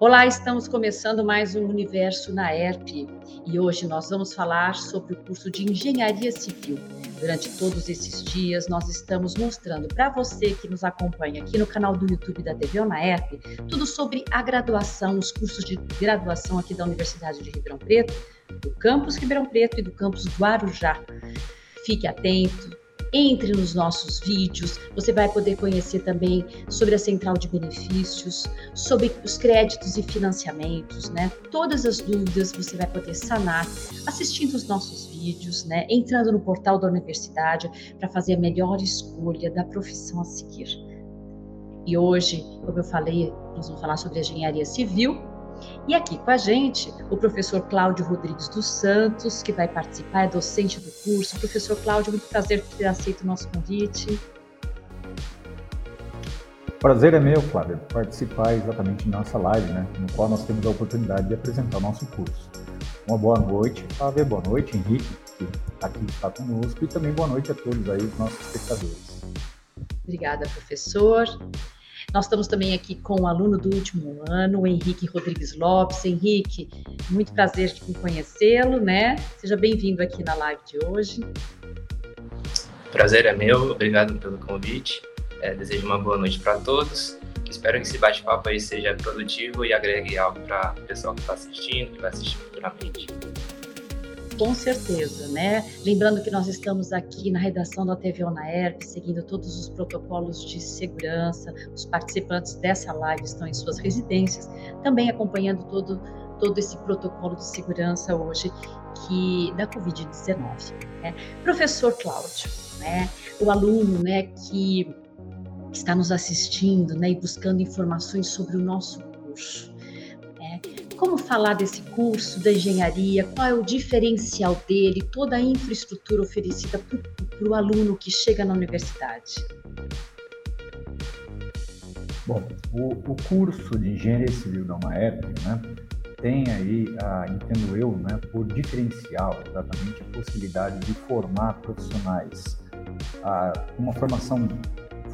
Olá, estamos começando mais um Universo na ERP e hoje nós vamos falar sobre o curso de Engenharia Civil. Durante todos esses dias, nós estamos mostrando para você que nos acompanha aqui no canal do YouTube da TV na ERP tudo sobre a graduação, os cursos de graduação aqui da Universidade de Ribeirão Preto, do campus Ribeirão Preto e do campus Guarujá. Fique atento, entre nos nossos vídeos, você vai poder conhecer também sobre a central de benefícios, sobre os créditos e financiamentos, né? Todas as dúvidas você vai poder sanar assistindo os nossos vídeos, né? Entrando no portal da universidade para fazer a melhor escolha da profissão a seguir. E hoje, como eu falei, nós vamos falar sobre engenharia civil e aqui com a gente, o professor Cláudio Rodrigues dos Santos, que vai participar, é docente do curso. Professor Cláudio, muito prazer ter aceito o nosso convite. Prazer é meu, Cláudio, participar exatamente da nossa live, né, no qual nós temos a oportunidade de apresentar o nosso curso. Uma boa noite, Flávia, boa noite, Henrique, que aqui está conosco, e também boa noite a todos aí, os nossos espectadores. Obrigada, professor. Nós estamos também aqui com o um aluno do último ano, o Henrique Rodrigues Lopes. Henrique, muito prazer de conhecê-lo, né? Seja bem-vindo aqui na live de hoje. Prazer é meu, obrigado pelo convite. É, desejo uma boa noite para todos. Espero que esse bate-papo aí seja produtivo e agregue algo para o pessoal que está assistindo, que vai assistir futuramente com certeza, né? Lembrando que nós estamos aqui na redação da TV ERP, seguindo todos os protocolos de segurança. Os participantes dessa live estão em suas residências, também acompanhando todo todo esse protocolo de segurança hoje que da Covid-19. Né? Professor Cláudio, né? O aluno, né? Que está nos assistindo, né? E buscando informações sobre o nosso curso como falar desse curso da engenharia? Qual é o diferencial dele? Toda a infraestrutura oferecida para o aluno que chega na universidade? Bom, o, o curso de Engenharia Civil da UNAERP, né, tem aí, ah, entendo eu, né, por diferencial exatamente a possibilidade de formar profissionais ah, uma formação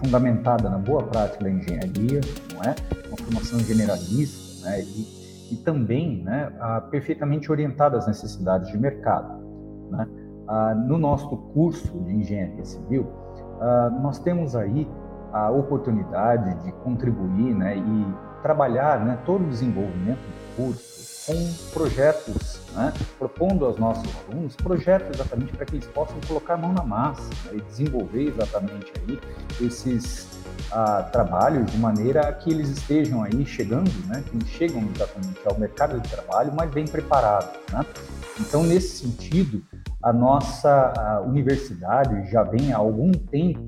fundamentada na boa prática da engenharia, não é? Uma formação generalista, né? E e também né, perfeitamente orientada às necessidades de mercado. Né? Ah, no nosso curso de engenharia civil, ah, nós temos aí a oportunidade de contribuir né, e trabalhar né, todo o desenvolvimento do curso com projetos, né, propondo aos nossos alunos projetos exatamente para que eles possam colocar a mão na massa né, e desenvolver exatamente aí esses a trabalho de maneira que eles estejam aí chegando, né, que chegam exatamente ao mercado de trabalho mais bem preparados, né? Então, nesse sentido, a nossa a universidade já vem há algum tempo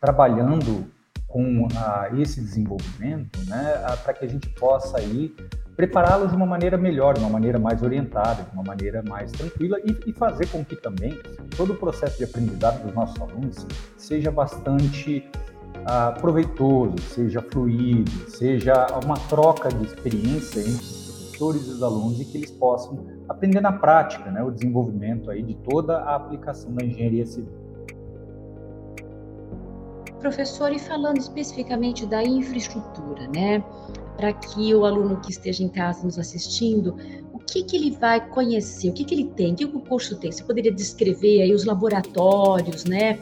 trabalhando com a, esse desenvolvimento, né, para que a gente possa aí prepará-los de uma maneira melhor, de uma maneira mais orientada, de uma maneira mais tranquila e, e, fazer com que também todo o processo de aprendizado dos nossos alunos seja bastante ah, proveitoso, seja fluido, seja uma troca de experiência entre os professores e os alunos e que eles possam aprender na prática, né, o desenvolvimento aí de toda a aplicação da engenharia civil. Professor, e falando especificamente da infraestrutura, né, para que o aluno que esteja em casa nos assistindo, o que, que ele vai conhecer, o que, que ele tem, o que o curso tem? Você poderia descrever aí os laboratórios, né,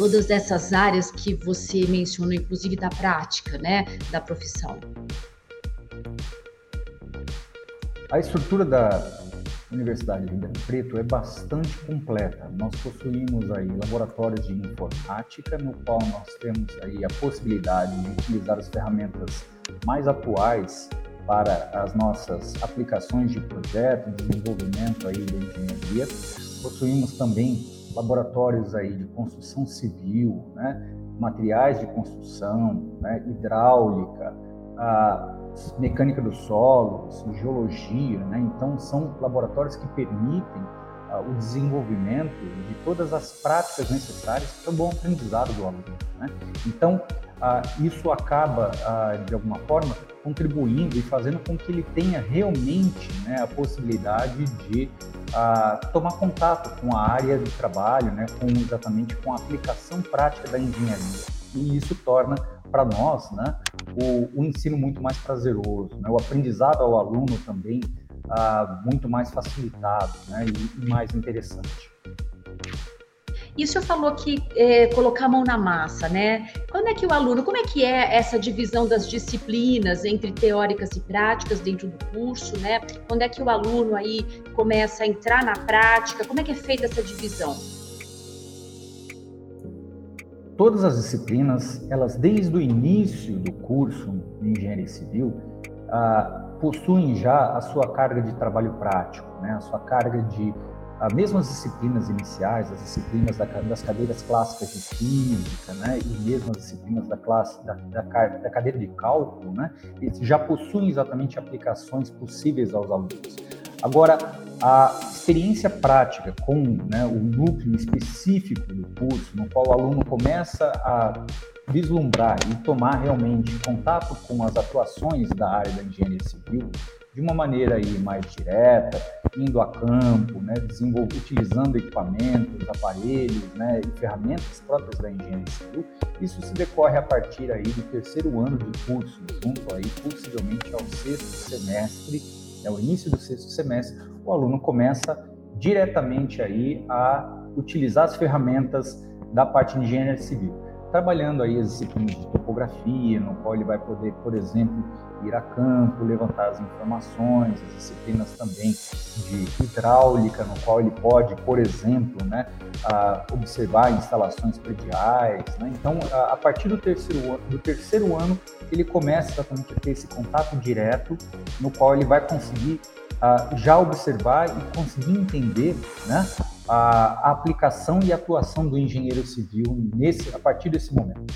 todas essas áreas que você mencionou, inclusive da prática, né, da profissão? A estrutura da Universidade de Ribeirão Preto é bastante completa. Nós possuímos aí laboratórios de informática, no qual nós temos aí a possibilidade de utilizar as ferramentas mais atuais para as nossas aplicações de projeto, desenvolvimento aí da engenharia. Possuímos também laboratórios aí de construção civil, né, materiais de construção, né, hidráulica, mecânica dos solos, geologia, né? Então são laboratórios que permitem uh, o desenvolvimento de todas as práticas necessárias para o bom aprendizado do aluno. Né? Então uh, isso acaba uh, de alguma forma contribuindo e fazendo com que ele tenha realmente né, a possibilidade de uh, tomar contato com a área de trabalho, né, com exatamente com a aplicação prática da engenharia. E isso torna para nós, né, o, o, ensino muito mais prazeroso, né, o aprendizado ao aluno também ah, muito mais facilitado né, e, e mais interessante. E o senhor falou que é, colocar a mão na massa, né? Quando é que o aluno, como é que é essa divisão das disciplinas entre teóricas e práticas dentro do curso, né? Quando é que o aluno aí começa a entrar na prática? Como é que é feita essa divisão? Todas as disciplinas, elas desde o início do curso de engenharia civil, ah, possuem já a sua carga de trabalho prático, né? A sua carga de as mesmas disciplinas iniciais, as disciplinas da, das cadeiras clássicas de física, né, e mesmo as disciplinas da classe da, da, da cadeira de cálculo, né, já possuem exatamente aplicações possíveis aos alunos. Agora, a experiência prática com né, o núcleo específico do curso, no qual o aluno começa a vislumbrar e tomar realmente contato com as atuações da área da engenharia civil, de uma maneira aí mais direta, indo a campo, né, utilizando equipamentos, aparelhos né, e ferramentas próprias da engenharia civil, isso se decorre a partir aí do terceiro ano de curso, junto aí possivelmente ao sexto semestre, é o início do sexto semestre, o aluno começa diretamente aí a utilizar as ferramentas da parte de engenharia civil, trabalhando aí as disciplinas de topografia, no qual ele vai poder, por exemplo, ir a campo, levantar as informações, as disciplinas também de hidráulica, no qual ele pode, por exemplo, né, observar instalações prediais. Né? Então, a, partir do terceiro, do terceiro ano, ele começa exatamente a ter esse contato direto, no qual ele vai conseguir já observar e conseguir entender né, a, aplicação e atuação do engenheiro civil nesse, a partir desse momento.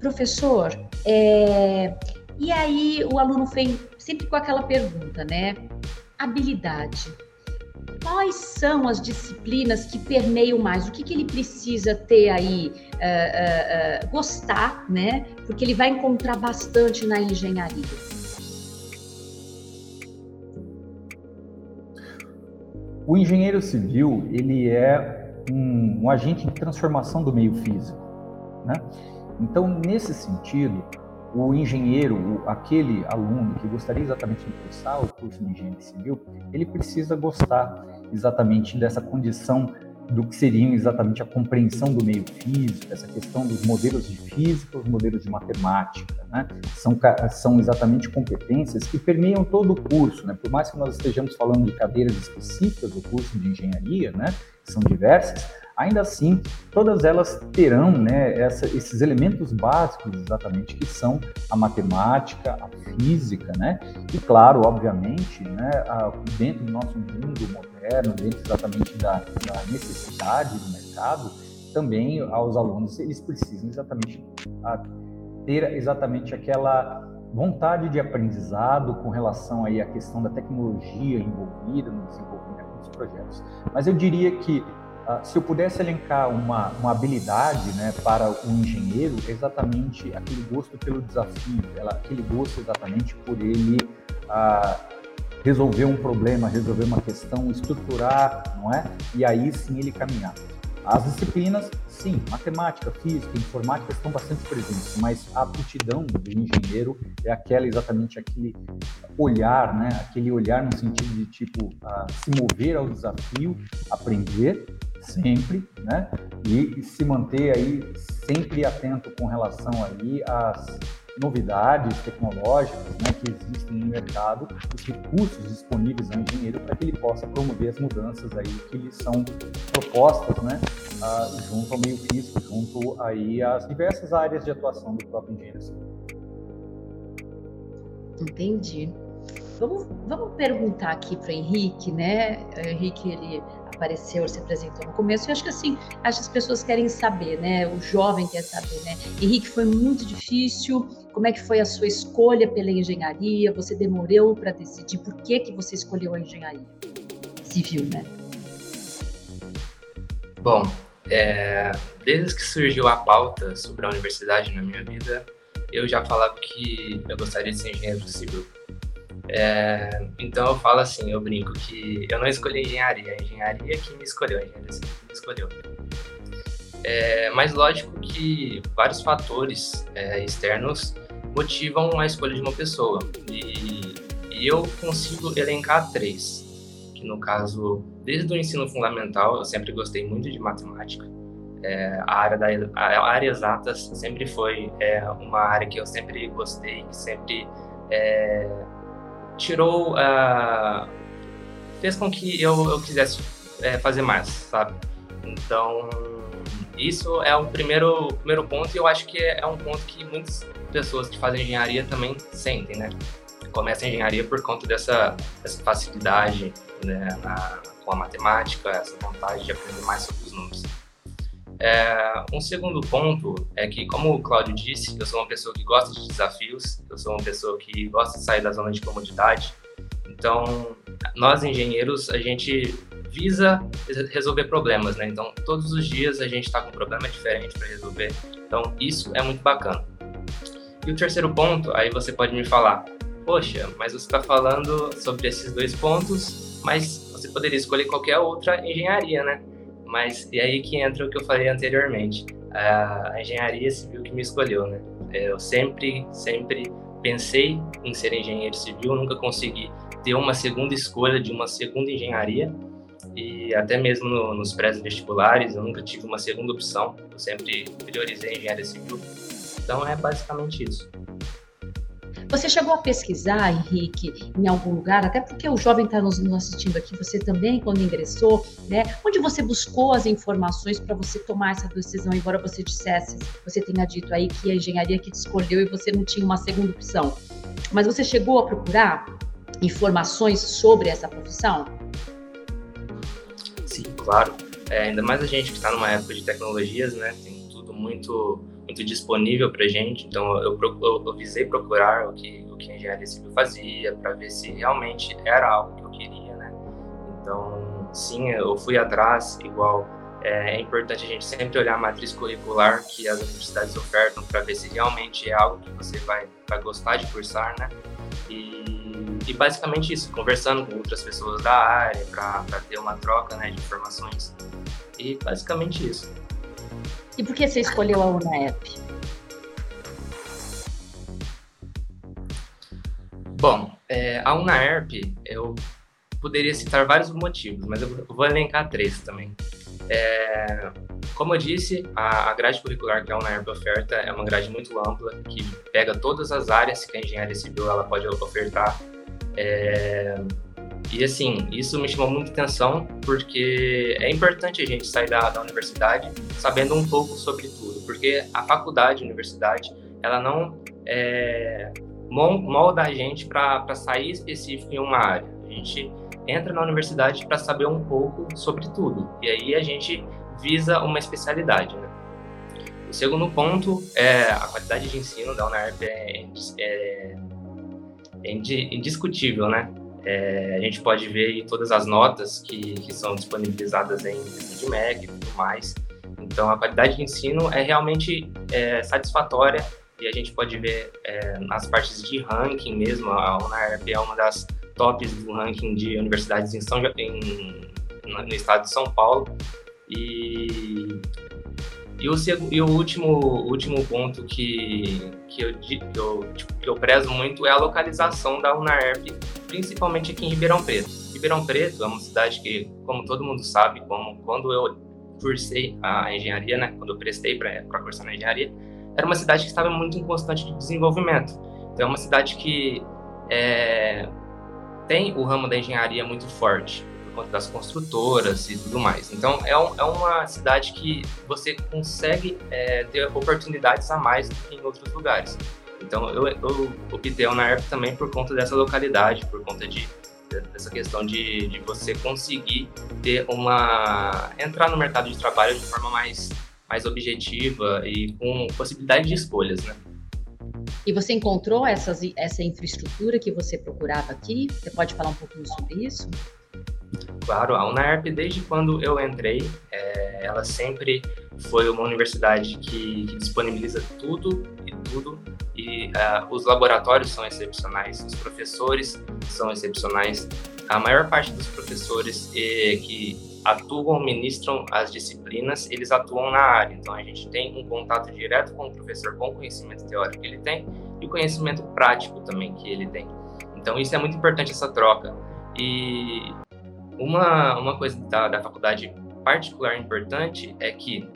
Professor, é, e aí o aluno vem sempre com aquela pergunta, né? Habilidade. Quais são as disciplinas que permeiam mais? O que, que ele precisa ter aí, uh, uh, uh, gostar, né? Porque ele vai encontrar bastante na engenharia. O engenheiro civil, ele é um, um agente de transformação do meio físico, né? Então, nesse sentido, o engenheiro, aquele aluno que gostaria exatamente de cursar o curso de engenharia civil, ele precisa gostar exatamente dessa condição do que seria exatamente a compreensão do meio físico, essa questão dos modelos de física, os modelos de matemática, né? São, são exatamente competências que permeiam todo o curso, né? Por mais que nós estejamos falando de cadeiras específicas do curso de engenharia, né? São diversas, ainda assim, todas elas terão né, essa, esses elementos básicos exatamente que são a matemática, a física, né? E claro, obviamente, né, a, dentro do nosso mundo moderno, dentro exatamente da, da necessidade do mercado, também aos alunos eles precisam exatamente a, ter exatamente aquela vontade de aprendizado com relação aí à questão da tecnologia envolvida no desenvolvimento dos projetos. Mas eu diria que Uh, se eu pudesse elencar uma, uma habilidade né, para o engenheiro, é exatamente aquele gosto pelo desafio, aquele gosto exatamente por ele uh, resolver um problema, resolver uma questão, estruturar, não é? E aí sim ele caminhar. As disciplinas, sim, matemática, física, informática estão bastante presentes, mas a aptidão do engenheiro é aquela exatamente aquele olhar, né? Aquele olhar no sentido de tipo uh, se mover ao desafio, aprender sempre, né? E, se manter aí sempre atento com relação aí às novidades tecnológicas né, que existem no mercado, os recursos disponíveis ao engenheiro para que ele possa promover as mudanças aí que lhe são propostas, né, uh, junto ao meio físico, junto aí às diversas áreas de atuação do próprio engenheiro. Entendi. Vamos, vamos perguntar aqui para o Henrique, né? Henrique, ele apareceu, se apresentou no começo. Eu acho que assim, acho que as pessoas querem saber, né? O jovem quer saber, né? Henrique, foi muito difícil. Como é que foi a sua escolha pela engenharia? Você demorou para decidir por que que você escolheu a engenharia civil, né? Bom, é, desde que surgiu a pauta sobre a universidade na minha vida, eu já falava que eu gostaria de ser engenheiro civil. É, então eu falo assim, eu brinco que eu não escolhi engenharia, a engenharia que me escolheu, a engenharia que me escolheu. É, mas lógico que vários fatores é, externos motivam a escolha de uma pessoa. E, e, eu consigo elencar três, que no caso, desde o ensino fundamental, eu sempre gostei muito de matemática. É, a, área da, a área exatas sempre foi é, uma área que eu sempre gostei, que sempre é, tirou, uh, fez com que eu, eu quisesse é, fazer mais, sabe? Então, isso é o primeiro, primeiro ponto e eu acho que é, é um ponto que muitas pessoas que fazem engenharia também sentem, né? Começam a engenharia por conta dessa, dessa facilidade né, na, com a matemática, essa vontade de aprender mais sobre os números. É, um segundo ponto é que, como o Cláudio disse, eu sou uma pessoa que gosta de desafios, eu sou uma pessoa que gosta de sair da zona de comodidade. Então, nós engenheiros, a gente visa resolver problemas, né? Então, todos os dias a gente está com um problema diferente para resolver. Então, isso é muito bacana. E o terceiro ponto, aí você pode me falar, poxa, mas você está falando sobre esses dois pontos, mas você poderia escolher qualquer outra engenharia, né? Mas e aí que entra o que eu falei anteriormente, a engenharia civil que me escolheu, né? Eu sempre, sempre pensei em ser engenheiro civil, nunca consegui ter uma segunda escolha de uma segunda engenharia, e até mesmo no, nos pré-vestibulares eu nunca tive uma segunda opção, eu sempre priorizei engenharia civil. Então é basicamente isso. Você chegou a pesquisar, Henrique, em algum lugar, até porque o jovem está nos, nos, assistindo aqui, você também, quando ingressou, né? Onde você buscou as informações para você tomar essa decisão, embora você dissesse, você tenha dito aí que a engenharia que te escolheu e você não tinha uma segunda opção. Mas você chegou a procurar informações sobre essa profissão? Sim, claro. É, ainda mais a gente que está numa época de tecnologias, né? Tem tudo muito muito disponível para gente. Então eu, eu, eu, visei procurar o que o que a engenharia civil fazia para ver se realmente era algo que eu queria, né? Então sim, eu fui atrás. Igual é, é importante a gente sempre olhar a matriz curricular que as universidades ofertam para ver se realmente é algo que você vai, vai gostar de cursar, né? E e basicamente isso, conversando com outras pessoas da área para ter uma troca né, de informações. E basicamente isso. E por que você escolheu a UNAEP? Bom, é, a UNAERP, eu poderia citar vários motivos, mas eu vou elencar três também. É, como eu disse, a, a, grade curricular que a UNAERP oferta é uma grade muito ampla, que pega todas as áreas que a engenharia civil ela pode ofertar é... E assim, isso me chamou muita atenção porque é importante a gente sair da, da universidade sabendo um pouco sobre tudo, porque a faculdade, a universidade, ela não é, molda a gente para sair específico em uma área. A gente entra na universidade para saber um pouco sobre tudo e aí a gente visa uma especialidade, né? O segundo ponto é a qualidade de ensino da UNARP é, é é indiscutível, né? É, a gente pode ver todas as notas que, que são disponibilizadas em MEC e tudo mais. Então, a qualidade de ensino é realmente é, satisfatória e a gente pode ver é, nas partes de ranking mesmo. A UNARP é uma das tops do ranking de universidades em São, em, no estado de São Paulo. E e o, e o último, último ponto que, que, eu, que, eu, tipo, que eu prezo muito é a localização da UNAERP, principalmente aqui em Ribeirão Preto. Ribeirão Preto é uma cidade que, como todo mundo sabe, como quando eu cursei a engenharia, né, quando eu prestei para cursar na engenharia, era uma cidade que estava muito em constante desenvolvimento. Então, é uma cidade que é, tem o ramo da engenharia muito forte das construtoras e tudo mais. Então, é, um, é uma cidade que você consegue é, ter oportunidades a mais do que em outros lugares. Então, eu, eu optei na ERP também por conta dessa localidade, por conta de dessa questão de, de você conseguir ter uma entrar no mercado de trabalho de forma mais mais objetiva e com possibilidade de escolhas, né? E você encontrou essas, essa infraestrutura que você procurava aqui? Você pode falar um pouquinho sobre isso? Claro, a UNAERP, desde quando eu entrei, é, ela sempre foi uma universidade que, que disponibiliza tudo e tudo, e uh, os laboratórios são excepcionais, os professores são excepcionais. A maior parte dos professores que atuam, ministram as disciplinas, eles atuam na área. Então, a gente tem um contato direto com o professor, com o conhecimento teórico que ele tem e o conhecimento prático também que ele tem. Então, isso é muito importante, essa troca. E uma, uma coisa da, da faculdade particular importante é que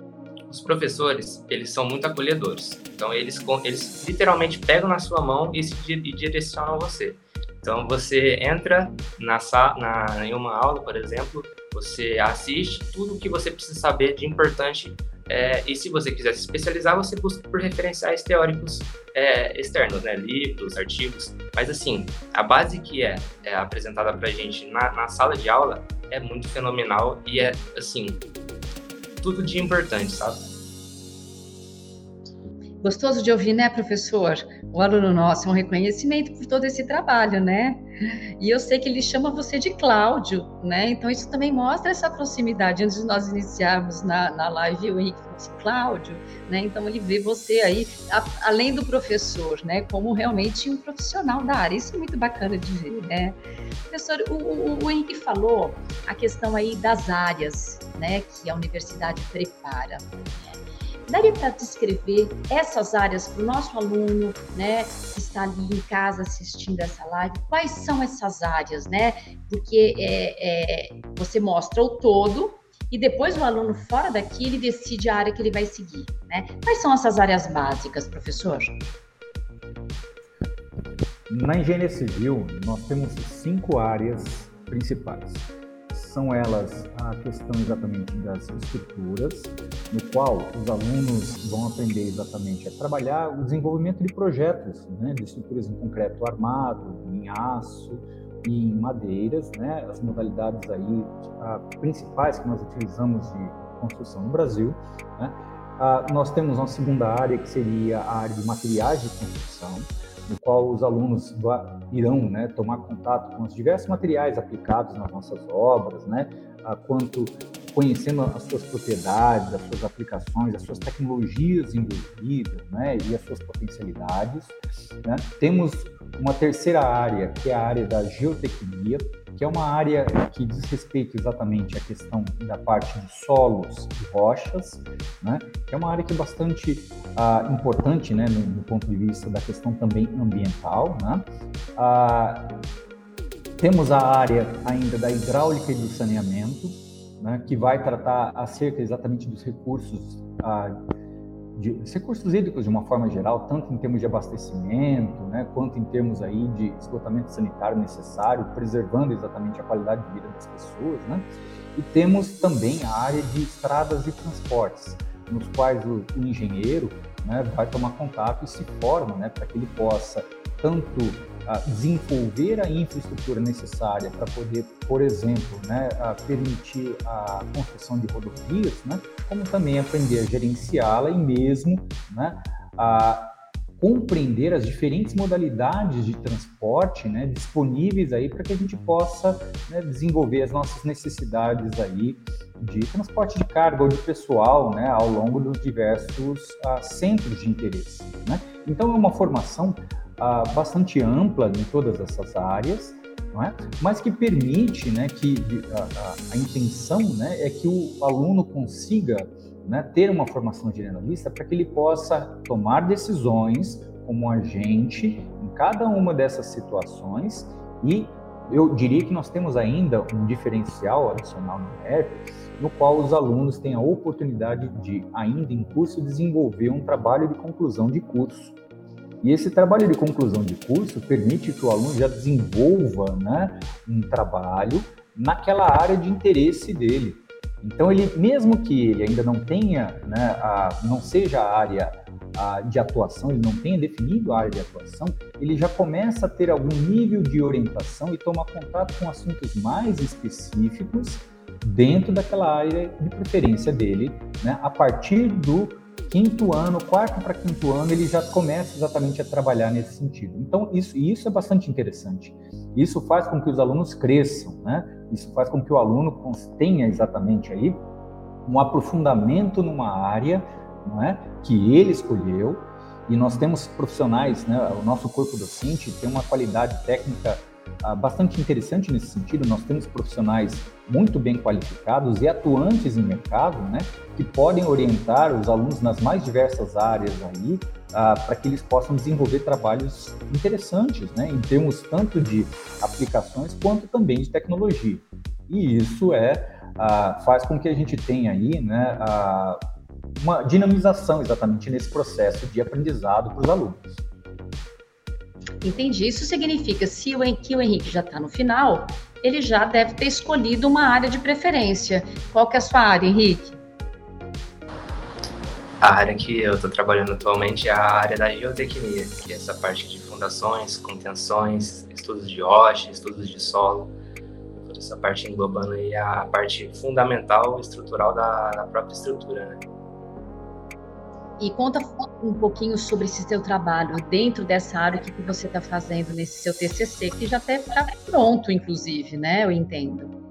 os professores, eles são muito acolhedores. Então, eles, eles literalmente pegam na sua mão e, se, e direcionam você. Então, você entra na, na, em uma aula, por exemplo, você assiste tudo o que você precisa saber de importante é, e se você quiser se especializar, você busca por referenciais teóricos é, externos, né? livros, artigos. Mas assim, a base que é, é apresentada para a gente na, na, sala de aula é muito fenomenal e é assim tudo de importante, sabe? Gostoso de ouvir, né, professor? O aluno nosso é um reconhecimento por todo esse trabalho, né? E eu sei que ele chama você de Cláudio, né? Então isso também mostra essa proximidade. Antes de nós iniciarmos na, na live, o Henrique falou assim, Cláudio, né? Então ele vê você aí, a, além do professor, né? Como realmente um profissional da área. Isso é muito bacana de ver, né? Professor, o, o, o Henrique falou a questão aí das áreas, né? Que a universidade prepara. Daria para descrever essas áreas para o nosso aluno, né, que está ali em casa assistindo essa live? Quais são essas áreas, né? Porque é, é, você mostra o todo e depois o aluno fora daqui ele decide a área que ele vai seguir, né? Quais são essas áreas básicas, professor? Na engenharia civil, nós temos cinco áreas principais são elas a questão exatamente das estruturas, no qual os alunos vão aprender exatamente a trabalhar o desenvolvimento de projetos, né, de estruturas em concreto armado, em aço e em madeiras, né, as modalidades aí a, principais que nós utilizamos de construção no Brasil. Né. A, nós temos uma segunda área que seria a área de materiais de construção, no qual os alunos irão né, tomar contato com os diversos materiais aplicados nas nossas obras, né, quanto conhecendo as suas propriedades, as suas aplicações, as suas tecnologias envolvidas né, e as suas potencialidades. Né. Temos uma terceira área, que é a área da geotecnia, que é uma área que diz respeito exatamente à questão da parte de solos e rochas, né? que é uma área que é bastante ah, importante né, no, no, ponto de vista da questão também ambiental. Né? Ah, temos a área ainda da hidráulica e do saneamento, né, que vai tratar acerca exatamente dos recursos ah, de recursos hídricos de uma forma geral, tanto em termos de abastecimento, né, quanto em termos aí de esgotamento sanitário necessário, preservando exatamente a qualidade de vida das pessoas, né? E temos também a área de estradas e transportes, nos quais o, o engenheiro né, vai tomar contato e se forma né, para que ele possa tanto desenvolver a infraestrutura necessária para poder, por exemplo, né, permitir a construção de rodovias, né, como também aprender a gerenciá-la e mesmo né, a compreender as diferentes modalidades de transporte né, disponíveis aí para que a gente possa né, desenvolver as nossas necessidades aí de transporte de carga ou de pessoal né, ao longo dos diversos uh, centros de interesse. Né? Então é uma formação uh, bastante ampla em todas essas áreas, não é? mas que permite né, que a, a, a intenção né, é que o aluno consiga né, ter uma formação generalista para que ele possa tomar decisões como agente em cada uma dessas situações e eu diria que nós temos ainda um diferencial adicional no MERP, no qual os alunos têm a oportunidade de, ainda em curso, desenvolver um trabalho de conclusão de curso e esse trabalho de conclusão de curso permite que o aluno já desenvolva né, um trabalho naquela área de interesse dele. Então, ele, mesmo que ele ainda não tenha, né, a, não seja a área a, de atuação, ele não tenha definido a área de atuação, ele já começa a ter algum nível de orientação e tomar contato com assuntos mais específicos dentro daquela área de preferência dele, né, a partir do quinto ano, quarto para quinto ano, ele já começa exatamente a trabalhar nesse sentido. Então, isso, isso é bastante interessante. Isso faz com que os alunos cresçam, né? Isso faz com que o aluno tenha exatamente aí um aprofundamento numa área, não é? Que ele escolheu. E nós temos profissionais, né? O nosso corpo docente tem uma qualidade técnica bastante interessante nesse sentido. Nós temos profissionais muito bem qualificados e atuantes em mercado, né, que podem orientar os alunos nas mais diversas áreas aí, ah, para que eles possam desenvolver trabalhos interessantes, né, em termos tanto de aplicações quanto também de tecnologia. E isso é ah, faz com que a gente tenha aí, né, ah, uma dinamização exatamente nesse processo de aprendizado para os alunos. Entendi. Isso significa se o, que o Henrique já está no final, ele já deve ter escolhido uma área de preferência. Qual que é a sua área, Henrique? A área que eu estou trabalhando atualmente é a área da geotecnia, que é essa parte de fundações, contenções, estudos de rocha, estudos de solo, toda essa parte englobando aí a parte fundamental estrutural da, da própria estrutura, né? E conta um pouquinho sobre esse seu trabalho dentro dessa área, o que, você está fazendo nesse seu TCC, que já está pronto, inclusive, né? Eu entendo.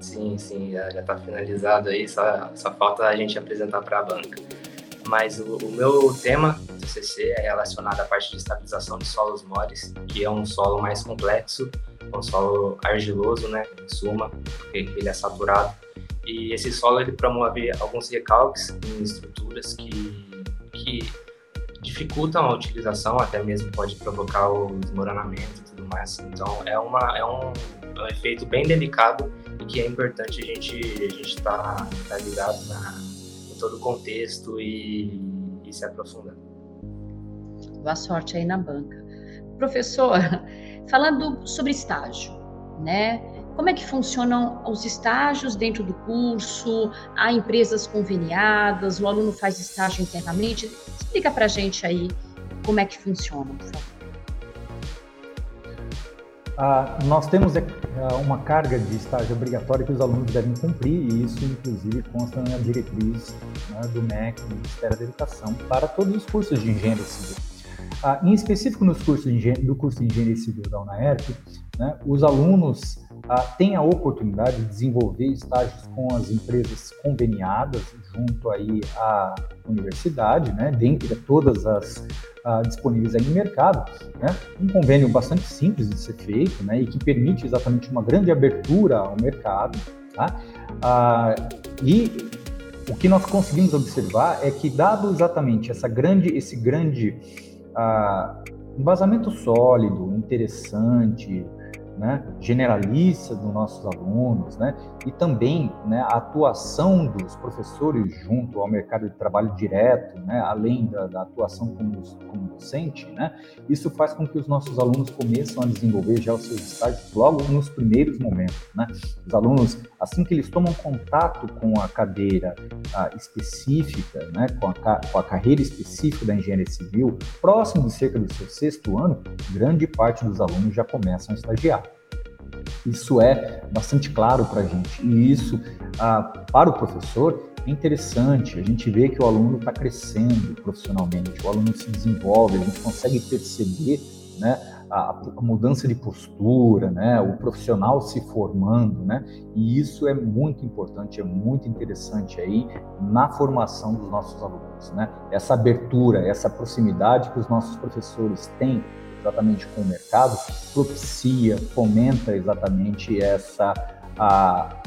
Sim, sim, já está finalizado aí, só, só falta a gente apresentar para a banca. Mas o, o, meu tema do TCC é relacionado à parte de estabilização de solos mores, que é um solo mais complexo, um solo argiloso, né, em suma, porque ele é saturado. E esse solo ele promove alguns recalques em estruturas que que dificultam a utilização, até mesmo pode provocar o desmoronamento e tudo mais. Então é, uma, é um, é um efeito bem delicado e que é importante a gente a gente estar tá, tá ligado na, em todo o contexto e, e se aprofundando. Boa sorte aí na banca. Professor, falando sobre estágio, né? Como é que funcionam os estágios dentro do curso? Há empresas conveniadas? O aluno faz estágio internamente? Explica para a gente aí como é que funciona, por favor. Ah, nós temos é, uma carga de estágio obrigatório que os alunos devem cumprir e isso, inclusive, consta na diretriz né, do MEC, do Ministério da Educação, para todos os cursos de engenharia civil. Ah, em específico, nos cursos de do curso de engenharia civil da UNAERP, né, os alunos ah, tem a oportunidade de desenvolver estágios com as empresas conveniadas junto aí à universidade, né, dentre todas as ah, disponíveis aí no mercado, né, um convênio bastante simples de ser feito, né, e que permite exatamente uma grande abertura ao mercado, tá? Ah, e o que nós conseguimos observar é que dado exatamente essa grande, esse grande ah, embasamento sólido, interessante, né, generalista dos nossos alunos, né, e também né, a atuação dos professores junto ao mercado de trabalho direto, né, além da, da atuação como, como, docente, né, isso faz com que os nossos alunos começam a desenvolver já os seus estágios logo nos primeiros momentos. Né. Os alunos, assim que eles tomam contato com a cadeira a, específica, né, com, a, com a carreira específica da engenharia civil, próximo de cerca do seu sexto ano, grande parte dos alunos já começam a estagiar. Isso é bastante claro para a gente. E isso, ah, para o professor, é interessante. A gente vê que o aluno está crescendo profissionalmente, o aluno se desenvolve, a gente consegue perceber né, a, a, mudança de postura, né, o profissional se formando, né, e isso é muito importante, é muito interessante aí na formação dos nossos alunos, né, essa abertura, essa proximidade que os nossos professores têm exatamente com o mercado, propicia, fomenta exatamente essa a,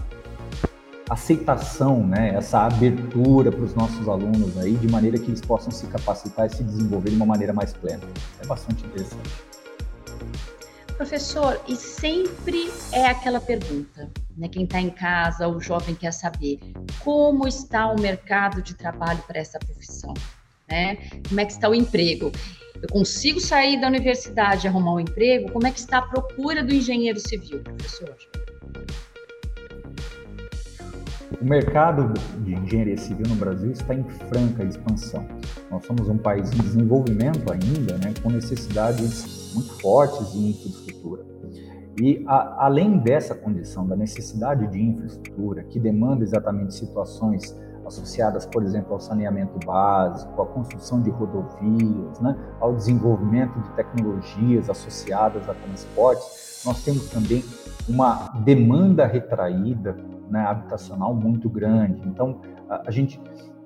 aceitação, né, essa abertura para os nossos alunos aí, de maneira que eles possam se capacitar e se desenvolver de uma maneira mais plena. É bastante interessante. Professor, e sempre é aquela pergunta, né? Quem está em casa, o jovem quer saber como está o mercado de trabalho para essa profissão, né? Como é que está o emprego? eu consigo sair da universidade e arrumar um emprego, como é que está a procura do engenheiro civil, professor? O mercado de engenharia civil no Brasil está em franca expansão. Nós somos um país em desenvolvimento ainda, né, com necessidades muito fortes de infraestrutura. E a, além dessa condição da necessidade de infraestrutura, que demanda exatamente situações associadas, por exemplo, ao saneamento básico, à construção de rodovias, né, ao desenvolvimento de tecnologias associadas a transportes, nós temos também uma demanda retraída né, habitacional muito grande. Então, a, a gente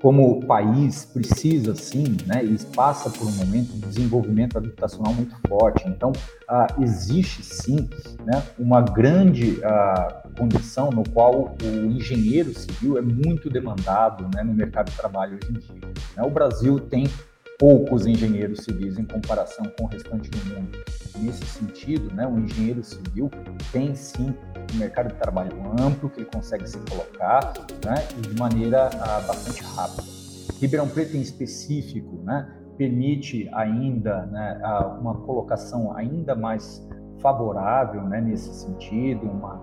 como o país precisa, sim, né, e passa por um momento de desenvolvimento habitacional muito forte. Então, ah, existe, sim, né, uma grande ah, condição no qual o engenheiro civil é muito demandado né, no mercado de trabalho hoje em dia. Né? O Brasil tem poucos engenheiros civis em comparação com o restante do mundo. Nesse sentido, né, o engenheiro civil tem sim um mercado de trabalho amplo que ele consegue se colocar né, e de maneira ah, bastante rápida. Ribeirão Preto em específico né, permite ainda né, uma colocação ainda mais favorável né, nesse sentido, uma,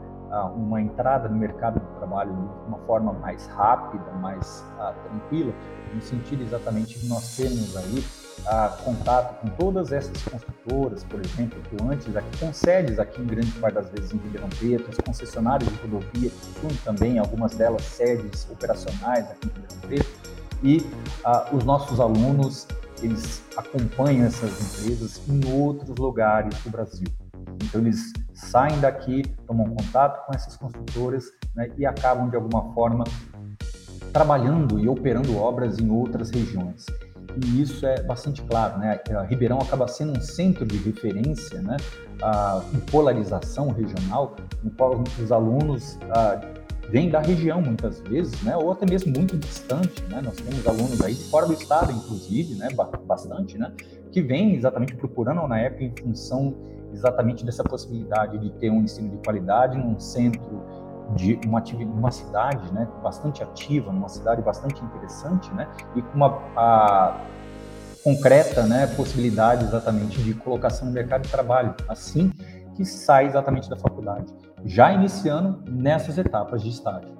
uma entrada no mercado de trabalho de uma forma mais rápida, mais uh, tranquila, no sentido exatamente de nós termos aí uh, contato com todas essas construtoras, por exemplo, atuantes aqui, com sedes aqui em grande parte das vezes em Ribeirão Preto, as concessionárias de rodovia possuem também algumas delas sedes operacionais aqui em Ribeirão Preto, e uh, os nossos alunos eles acompanham essas empresas em outros lugares do Brasil. Então eles saem daqui, tomam contato com essas construtoras né, e acabam de alguma forma trabalhando e operando obras em outras regiões. E isso é bastante claro, né? A Ribeirão acaba sendo um centro de referência, né? A, polarização regional, no qual os alunos a, vêm da região muitas vezes, né? Ou até mesmo muito distante, né? Nós temos alunos aí de fora do estado, inclusive, né? Bastante, né? Que vêm exatamente procurando a UNAEP em função exatamente dessa possibilidade de ter um ensino de qualidade num centro de uma, uma cidade né, bastante ativa, numa cidade bastante interessante, né, e com uma a, concreta né, possibilidade exatamente de colocação no mercado de trabalho, assim que sai exatamente da faculdade, já iniciando nessas etapas de estágio.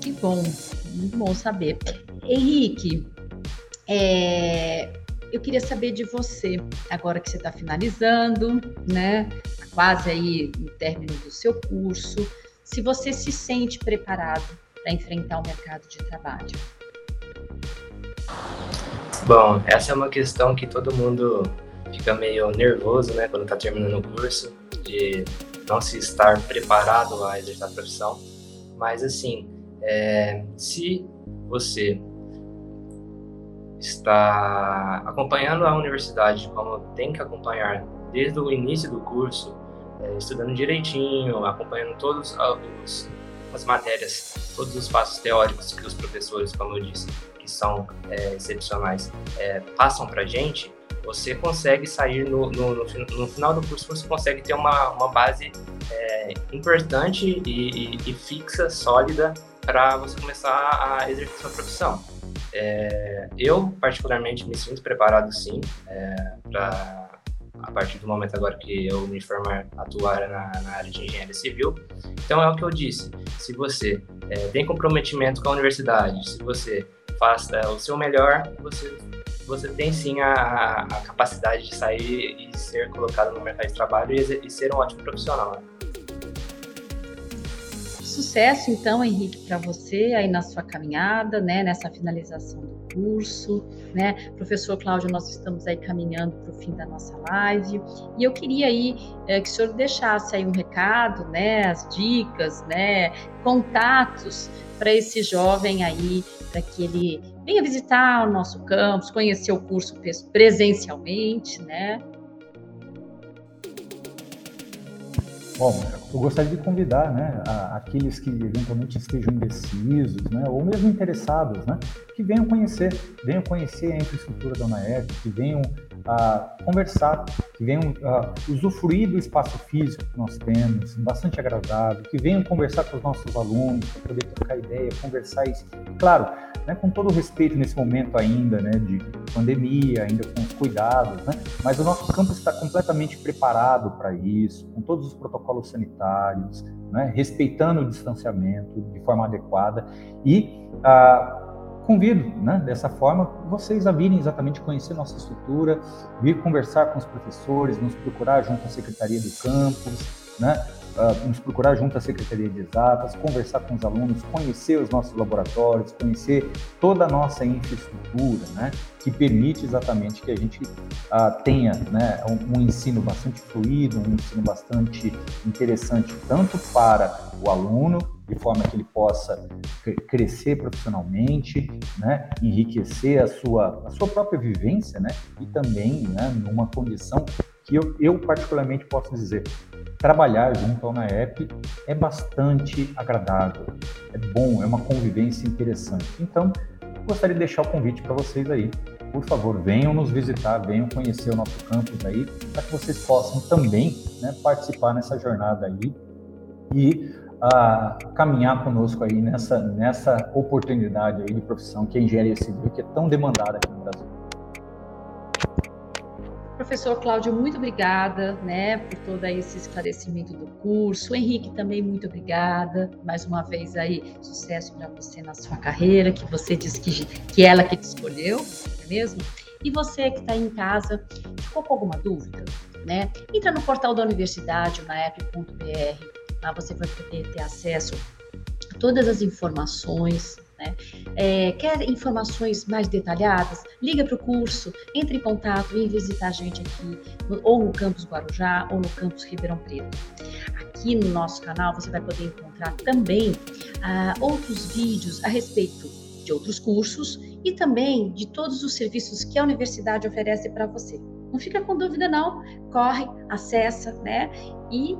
Que bom, muito bom saber. Henrique, é, eu queria saber de você, agora que você está finalizando, né? Quase aí no término do seu curso, se você se sente preparado para enfrentar o mercado de trabalho. Bom, essa é uma questão que todo mundo fica meio nervoso, né, quando está terminando o curso, de não se estar preparado a exercer a profissão. Mas assim, é, se você está acompanhando a universidade como tem que acompanhar desde o início do curso, é, estudando direitinho, acompanhando todas as matérias, todos os passos teóricos que os professores, como eu disse, que são é, excepcionais, é, passam para a gente, você consegue sair no, no, no, no, final do curso, você consegue ter uma, uma base é, importante e, e, e fixa, sólida, para você começar a exercer sua profissão. É, eu, particularmente, me sinto preparado sim é, para a partir do momento agora que eu me formar, atuar na, na, área de engenharia civil. Então é o que eu disse, se você é, tem comprometimento com a universidade, se você faz é, o seu melhor, você, você tem sim a, a, capacidade de sair e ser colocado no mercado de trabalho e, e ser um ótimo profissional. Né? Sucesso, então, Henrique, para você aí na sua caminhada, né, nessa finalização do curso, né? Professor Cláudio, nós estamos aí caminhando para o fim da nossa live e eu queria aí é, que o senhor deixasse aí um recado, né, as dicas, né, contatos para esse jovem aí, para que ele venha visitar o nosso campus, conhecer o curso presencialmente, né? Bom, eu gostaria de convidar né, aqueles que eventualmente estejam indecisos, né, ou mesmo interessados, né, que venham conhecer, venham conhecer a infraestrutura da UNAERP, que venham uh, conversar, que venham uh, usufruir do espaço físico que nós temos, bastante agradável, que venham conversar com os nossos alunos, poder trocar ideia, conversar isso. Claro, né, com todo o respeito nesse momento ainda né, de pandemia, ainda com os cuidados, né, mas o nosso campus está completamente preparado para isso, com todos os protocolos sanitários, né, respeitando o distanciamento de forma adequada. E ah, convido, né, dessa forma, vocês a virem exatamente conhecer nossa estrutura, vir conversar com os professores, nos procurar junto à secretaria do campus, né, uh, nos procurar junto à Secretaria de Exatas, conversar com os alunos, conhecer os nossos laboratórios, conhecer toda a nossa infraestrutura, né, que permite exatamente que a gente uh, tenha né, um, um, ensino bastante fluido, um ensino bastante interessante, tanto para o aluno de forma que ele possa crescer profissionalmente, né, enriquecer a sua, a sua própria vivência, né, e também né, numa condição que eu, eu particularmente posso dizer, trabalhar junto ao NAEP é bastante agradável, é bom, é uma convivência interessante. Então, gostaria de deixar o convite para vocês aí. Por favor, venham nos visitar, venham conhecer o nosso campus aí, para que vocês possam também né, participar nessa jornada aí e uh, caminhar conosco aí nessa, nessa oportunidade aí de profissão que é engenharia civil, que é tão demandada aqui no Brasil. Professor Cláudio, muito obrigada, né, por todo esse esclarecimento do curso. Henrique também muito obrigada. Mais uma vez aí, sucesso para você na sua carreira, que você disse que, que ela que te escolheu, não é mesmo? E você que está em casa, ficou com alguma dúvida, né? Entra no portal da universidade, na app.br, lá você vai poder ter acesso a todas as informações, né? É, quer informações mais detalhadas? Liga para o curso, entre em contato, vem visitar a gente aqui, no, ou no campus Guarujá, ou no campus Ribeirão Preto. Aqui no nosso canal você vai poder encontrar também ah, outros vídeos a respeito de outros cursos e também de todos os serviços que a universidade oferece para você. Não fica com dúvida não, corre, acessa, né? E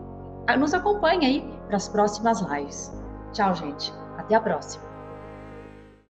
nos acompanha aí para as próximas lives. Tchau, gente. Até a próxima.